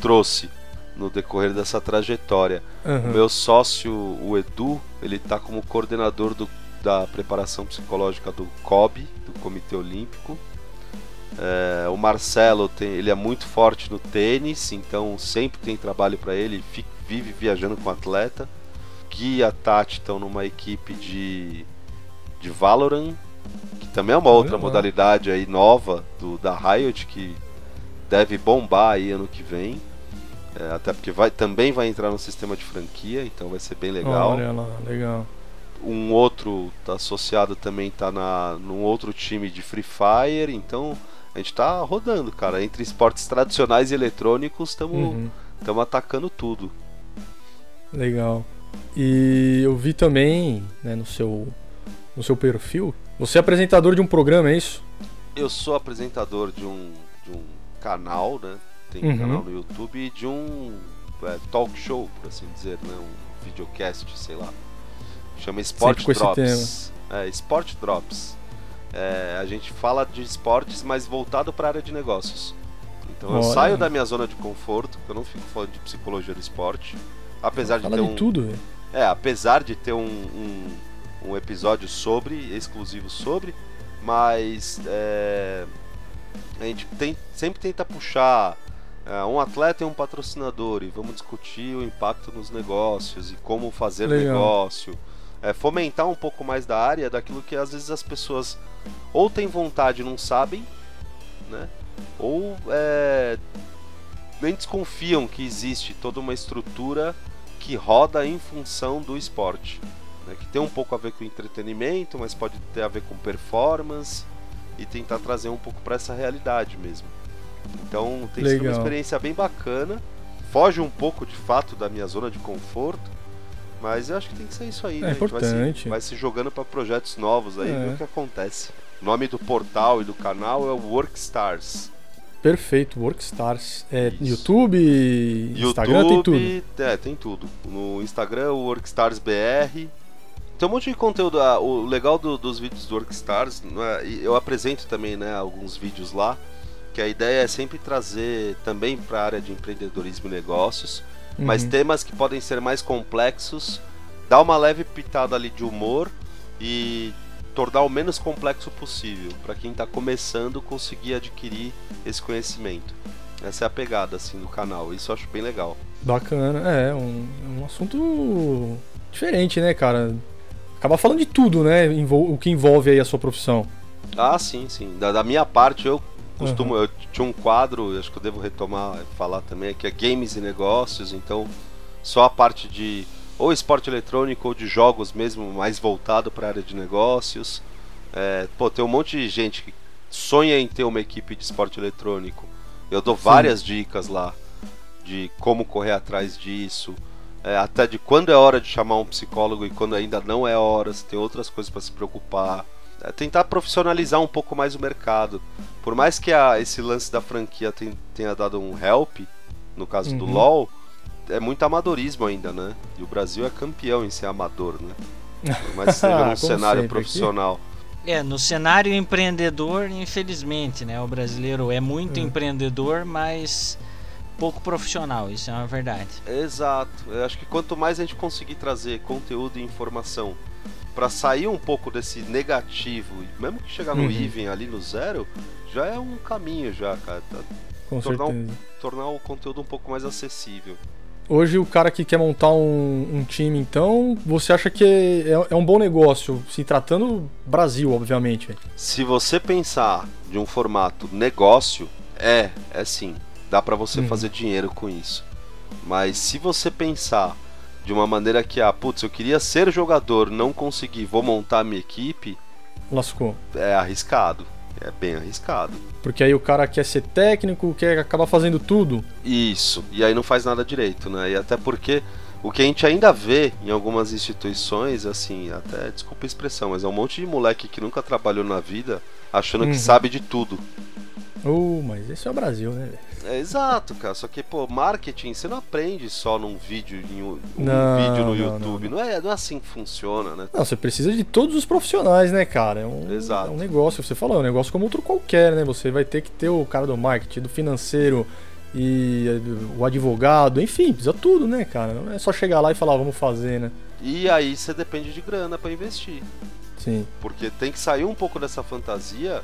trouxe no decorrer dessa trajetória. Aham. O meu sócio, o Edu, ele tá como coordenador do- da preparação psicológica do COB, do Comitê Olímpico. É, o Marcelo tem, ele é muito forte no tênis, então sempre tem trabalho para ele, fi- vive viajando com atleta. Gui e a Tati estão numa equipe de, de Valorant, que também é uma outra lá. modalidade aí nova do, da Riot que deve bombar aí ano que vem. É, até porque vai, também vai entrar no sistema de franquia, então vai ser bem legal. Olha lá, legal. Um outro tá associado também tá na num outro time de Free Fire, então a gente tá rodando, cara. Entre esportes tradicionais e eletrônicos, estamos Uhum. atacando tudo. Legal. E eu vi também, né, no seu no seu perfil, você é apresentador de um programa, é isso? Eu sou apresentador de um, de um canal, né? Tem um Uhum. canal no YouTube e de um é, talk show, por assim dizer, né? Um videocast, sei lá. Chama Sport Drops. É, Sport Drops. É, a gente fala de esportes, mas voltado para a área de negócios. Então eu saio da minha zona de conforto, eu não fico falando de psicologia do esporte. Apesar de Fala ter de um, tudo, é, apesar de ter um, um, um episódio sobre, exclusivo sobre, mas é, a gente tem, sempre tenta puxar é, um atleta e um patrocinador e vamos discutir o impacto nos negócios e como fazer Legal. negócio. É, fomentar um pouco mais da área daquilo que às vezes as pessoas ou têm vontade e não sabem, né? Ou é, nem desconfiam que existe toda uma estrutura que roda em função do esporte. né? Que tem um pouco a ver com entretenimento, mas pode ter a ver com performance e tentar trazer um pouco para essa realidade mesmo. Então tem sido uma Legal. experiência bem bacana. Foge um pouco de fato da minha zona de conforto, mas eu acho que tem que ser isso aí. É né? Gente vai se- importante. Vai se, jogando para projetos novos aí, É. ver o que acontece. O nome do portal e do canal é o Workstars. Perfeito, Workstars. É, Isso. YouTube, Instagram, tem tudo. YouTube, É, tem tudo. No Instagram, o Workstars BR. Tem um monte de conteúdo. ah, O legal do- dos vídeos do Workstars, né, eu apresento também né, alguns vídeos lá, que a ideia é sempre trazer também para a área de empreendedorismo e negócios, mas Uhum. temas que podem ser mais complexos, dar uma leve pitada ali de humor e tornar o menos complexo possível, para quem está começando conseguir adquirir esse conhecimento. Essa é a pegada assim do canal, isso eu acho bem legal. Bacana, é um, um assunto diferente, né, cara? Acaba falando de tudo, né? O que envolve aí a sua profissão. Ah, sim, sim. Da, da minha parte, eu costumo. Eu tinha um quadro, acho que eu devo retomar, falar também, que é Games e Negócios, então só a parte de ou esporte eletrônico ou de jogos mesmo, mais voltado para a área de negócios. É, pô, tem um monte de gente que sonha em ter uma equipe de esporte eletrônico. Eu dou várias dicas lá de como correr atrás disso. é, até de quando é hora de chamar um psicólogo e quando ainda não é hora, se tem outras coisas para se preocupar. É tentar profissionalizar um pouco mais o mercado. Por mais que a- esse lance da franquia ten- tenha dado um help, no caso do Uhum. LoL, é muito amadorismo ainda, né? E o Brasil é campeão em ser amador, né? Por mais que seja (laughs) Como num cenário sempre aqui. profissional. É, no cenário empreendedor, infelizmente, né? O brasileiro é muito Hum. empreendedor, mas pouco profissional, isso é uma verdade. Exato. Eu acho que quanto mais a gente conseguir trazer conteúdo e informação para sair um pouco desse negativo, mesmo que chegar no Uhum. even ali no zero, já é um caminho já, cara. Tá- Com Tornar certeza. tornar o conteúdo um pouco mais acessível. Hoje o cara que quer montar um, um time, então, você acha que é, é um bom negócio, se tratando Brasil, obviamente. Se você pensar de um formato negócio, é, é sim. Dá pra você Uhum. fazer dinheiro com isso. Mas se você pensar de uma maneira que, ah, putz, eu queria ser jogador, não consegui, vou montar minha equipe, Lascou. é arriscado. É bem arriscado. Porque aí o cara quer ser técnico, quer acabar fazendo tudo. Isso. E aí não faz nada direito, né? E até porque o que a gente ainda vê em algumas instituições, assim, até desculpa a expressão, mas é um monte de moleque que nunca trabalhou na vida achando Uhum. que sabe de tudo. Oh, mas esse é o Brasil, né? É, exato, cara. Só que, pô, marketing você não aprende só num vídeo, em um, Não, vídeo no não, YouTube. Não, é, não é assim que funciona, né? Não, você precisa de todos os profissionais, né, cara? É um, Exato. é um negócio, você falou, é um negócio como outro qualquer, né? Você vai ter que ter o cara do marketing, do financeiro e eh, o advogado, enfim, precisa tudo, né, cara? Não é só chegar lá e falar, vamos fazer, né? E aí você depende de grana pra investir. Sim. Porque tem que sair um pouco dessa fantasia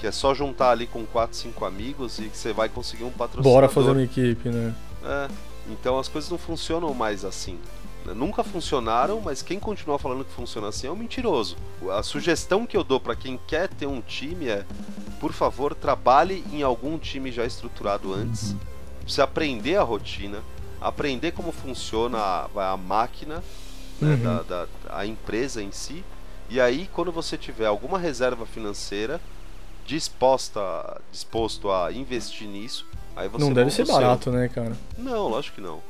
que é só juntar ali com 4, 5 amigos e que você vai conseguir um patrocinador. Bora fazer uma equipe, né? É, então as coisas não funcionam mais assim. né? Nunca funcionaram, mas quem continua falando que funciona assim é um mentiroso. A sugestão que eu dou pra quem quer ter um time é, por favor, trabalhe em algum time já estruturado antes. Uhum. Você aprender a rotina, aprender como funciona a, a máquina, né, Uhum. da, da- a empresa em si. E aí, quando você tiver alguma reserva financeira disposta, disposto a investir nisso, aí você Não deve ser o seu. barato, né, cara? Não, lógico que não.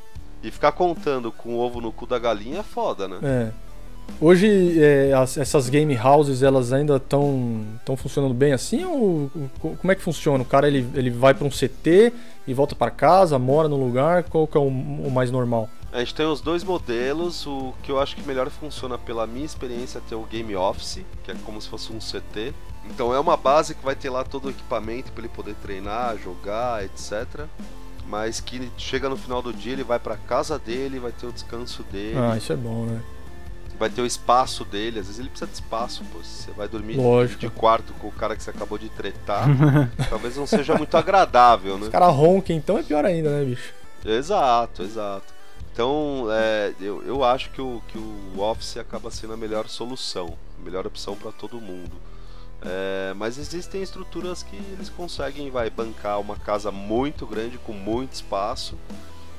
E ficar contando com o ovo no cu da galinha é foda, né? É. Hoje, é, as- essas game houses, elas ainda estão tão funcionando bem assim? Ou ou como é que funciona? O cara, ele, ele vai para um CT e volta para casa, mora no lugar? Qual que é o, o mais normal? A gente tem os dois modelos, o que eu acho que melhor funciona pela minha experiência é ter o Game Office, que é como se fosse um CT. Então é uma base que vai ter lá todo o equipamento para ele poder treinar, jogar, etc. Mas que chega no final do dia, ele vai para casa dele, vai ter o descanso dele. Ah, isso é bom, né? vai ter o espaço dele, às vezes ele precisa de espaço, pô. Você vai dormir Lógico. de quarto com o cara que você acabou de tretar, (laughs) talvez não seja muito agradável, né? Os caras roncam, então é pior ainda, né, bicho? Exato, exato. Então, é, eu, eu acho que o, que o Office acaba sendo a melhor solução, a melhor opção para todo mundo. É, mas existem estruturas que eles conseguem vai bancar uma casa muito grande com muito espaço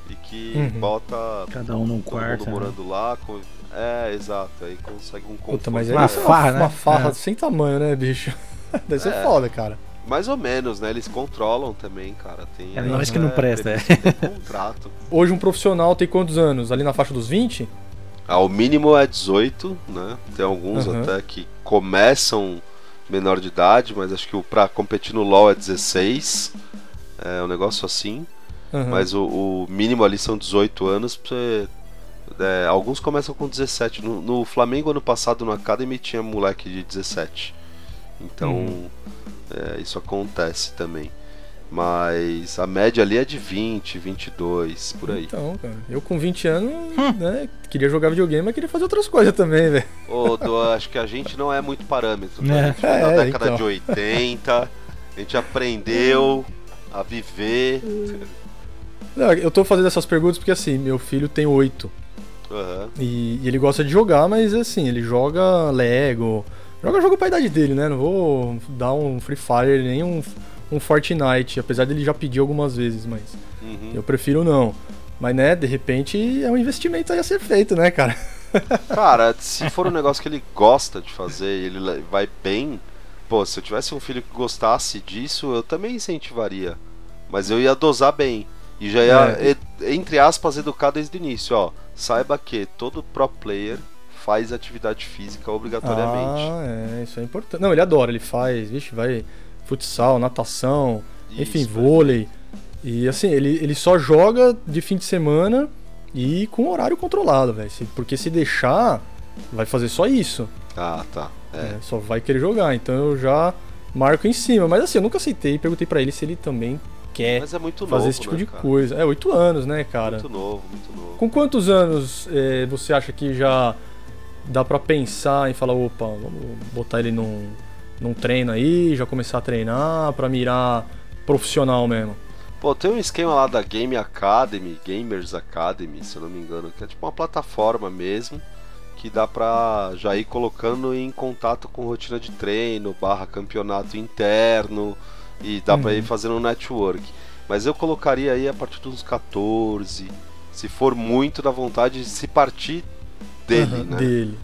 e que Uhum. bota Cada um num todo quarto, mundo né? morando lá. com- é, exato. Aí consegue um conforto. Puta, mas aí Uma é farra, né? uma farra É. sem tamanho, né, bicho? (laughs) Deve ser É. foda, cara. Mais ou menos, né? Eles controlam também, cara. Tem É nós que não é, presta, é. contrato. (laughs) Hoje um profissional tem quantos anos? Ali na faixa dos 20? Ah, o mínimo é 18, né? Tem alguns Aham. até que começam menor de idade, mas acho que o pra competir no LoL é 16. É um negócio assim. Aham. Mas o, o mínimo ali são 18 anos. Pra você, é, alguns começam com 17. No, no Flamengo, ano passado, no Academy, tinha moleque de 17. Então, Uhum. é, isso acontece também. Mas a média ali é de 20, 22, por aí. Então, cara, eu com 20 anos, né, queria jogar videogame, mas queria fazer outras coisas também, velho. Ô, Du, acho que a gente não é muito parâmetro. tá? É. A gente foi da É, década então. de 80, a gente aprendeu a viver. Não, eu tô fazendo essas perguntas porque, assim, meu filho tem 8 Aham. e, e ele gosta de jogar, mas, assim, ele joga Lego, joga jogo pra idade dele, né? Não vou dar um Free Fire nem um, um Fortnite, apesar dele já pedir algumas vezes, mas Uhum. eu prefiro não. Mas, né, de repente é um investimento aí a ser feito, né, cara? Cara, (laughs) se for um negócio que ele gosta de fazer e ele le- vai bem, pô, se eu tivesse um filho que gostasse disso, eu também incentivaria. Mas eu ia dosar bem. E já ia, É. entre aspas, educar desde o início, ó. Saiba que todo pro player faz atividade física obrigatoriamente. Ah, é, isso é importante. Não, ele adora, ele faz, vixe, vai futsal, natação, enfim, Isso, vôlei. E assim, ele, ele só joga de fim de semana e com horário controlado, velho. Porque se deixar, vai fazer só isso. Ah, tá. É. né? Só vai querer jogar. Então eu já marco em cima. Mas assim, eu nunca aceitei. Perguntei pra ele se ele também quer é fazer novo, esse tipo né, de cara? coisa. É, oito anos, né, cara? Muito novo, muito novo. Com quantos anos eh, você acha que já dá pra pensar em falar, opa, vamos botar ele num, num treino aí, já começar a treinar pra mirar profissional mesmo? Pô, tem um esquema lá da Game Academy, Gamers Academy, se eu não me engano, que é tipo uma plataforma mesmo, que dá pra já ir colocando em contato com rotina de treino, barra campeonato interno, e dá pra Uhum. ir fazendo um network. Mas eu colocaria aí a partir dos 14, se for muito da vontade, se partir dele, Aham, né? Dele.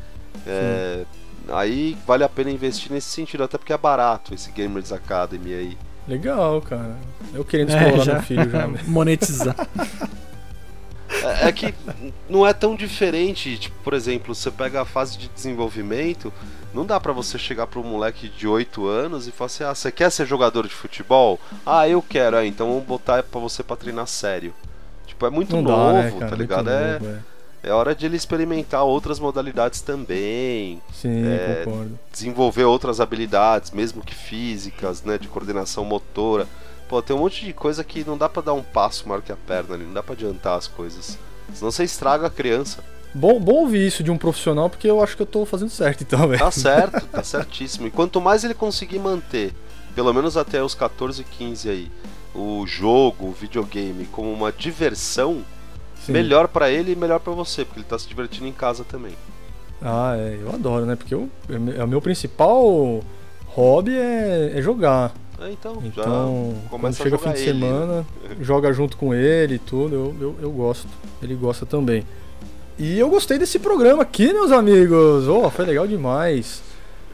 É, aí vale a pena investir nesse sentido, até porque é barato esse Gamers Academy aí. Legal, cara. Eu querendo É, explorar já. meu filho já. né? (laughs) Monetizar. É, é que não é tão diferente, tipo, por exemplo, você pega a fase de desenvolvimento, não dá pra você chegar para um moleque de 8 anos e falar assim: "Ah, você quer ser jogador de futebol? Ah, eu quero, é, então vamos botar pra você pra treinar sério". Tipo, é muito Não novo, dá, né, tá Muito ligado? É, novo, é. É hora de ele experimentar outras modalidades também, Sim, É, concordo. desenvolver outras habilidades, mesmo que físicas, né, de coordenação motora. Pô, tem um monte de coisa que não dá pra dar um passo maior que a perna ali, não dá pra adiantar as coisas. Senão você estraga a criança. Bom, bom ouvir isso de um profissional, porque eu acho que eu tô fazendo certo então, velho. Tá certo, tá certíssimo. E quanto mais ele conseguir manter, pelo menos até os 14, 15 aí, o jogo, o videogame como uma diversão, Sim. melhor pra ele e melhor pra você, porque ele tá se divertindo em casa também. Ah, é, eu adoro, né? Porque eu, é o meu principal hobby é, é jogar. É, então, Então, já quando começa a chega fim de ele, né? semana, (laughs) joga junto com ele e tudo, eu, eu, eu gosto. Ele gosta também. E eu gostei desse programa aqui, meus amigos. Oh, foi legal demais.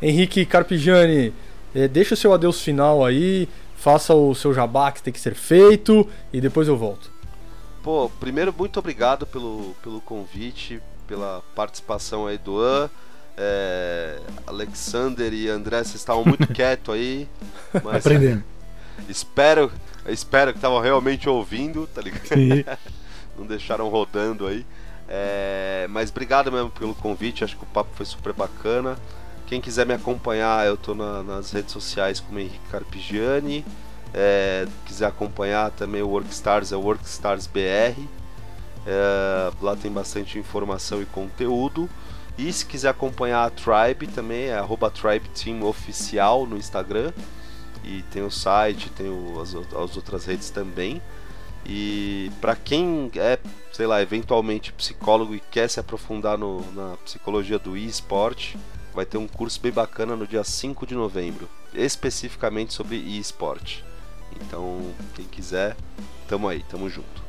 Henrique Carpigiani, eh, deixa o seu adeus final aí, faça o seu jabá que tem que ser feito e depois eu volto. Pô, primeiro, muito obrigado pelo, pelo convite, pela participação aí do An. É, Alexander e André, vocês estavam muito (laughs) quietos aí, mas Aprendendo. espero, espero que estavam realmente ouvindo, tá ligado? Sim. (laughs) Não deixaram rodando aí. É, mas obrigado mesmo pelo convite, acho que o papo foi super bacana. Quem quiser me acompanhar, eu tô na- nas redes sociais como Henrique Carpigiani. É, quiser acompanhar também o Workstars, é o Workstars BR. É, lá tem bastante informação e conteúdo. E se quiser acompanhar a Tribe também, é arroba Tribe Team Oficial no Instagram. E tem o site, tem o, as, as outras redes também. E para quem é, sei lá, eventualmente psicólogo e quer se aprofundar no, na psicologia do e-sport, vai ter um curso bem bacana no dia 5 de novembro, especificamente sobre e-sport. Então, quem quiser, tamo aí, tamo junto.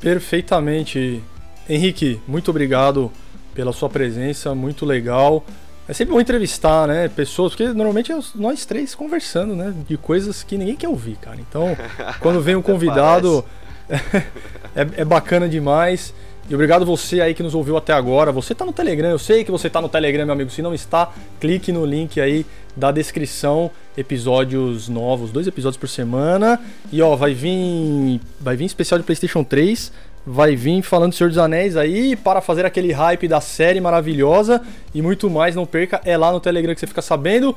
Perfeitamente. Henrique, muito obrigado pela sua presença, muito legal. É sempre bom entrevistar, né, pessoas, porque normalmente é nós três conversando, né, de coisas que ninguém quer ouvir, cara. Então, (laughs) quando vem um convidado, (laughs) é, é, bacana demais. E obrigado você aí que nos ouviu até agora. Você tá no Telegram, eu sei que você tá no Telegram, meu amigo. Se não está, clique no link aí da descrição, episódios novos, dois episódios por semana. E ó, vai vir, vai vir especial de PlayStation 3 vai vir falando do Senhor dos Anéis aí para fazer aquele hype da série maravilhosa e muito mais. Não perca, é lá no Telegram que você fica sabendo.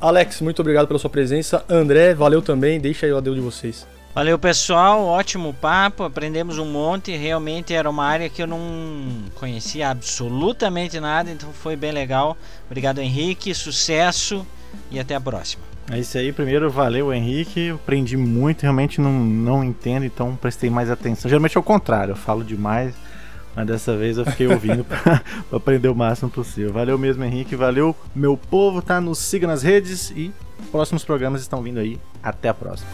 Alex, muito obrigado pela sua presença. André, valeu também. Deixa aí o adeus de vocês. Valeu pessoal, ótimo papo, aprendemos um monte. Realmente era uma área que eu não conhecia absolutamente nada, então foi bem legal. Obrigado, Henrique, sucesso e até a próxima. É isso aí, primeiro valeu Henrique, aprendi muito, realmente não, não entendo, então prestei mais atenção. Geralmente é o contrário, eu falo demais, mas dessa vez eu fiquei ouvindo (laughs) para aprender o máximo possível. Valeu mesmo Henrique, valeu meu povo, tá? Nos siga nas redes e próximos programas estão vindo aí. Até a próxima.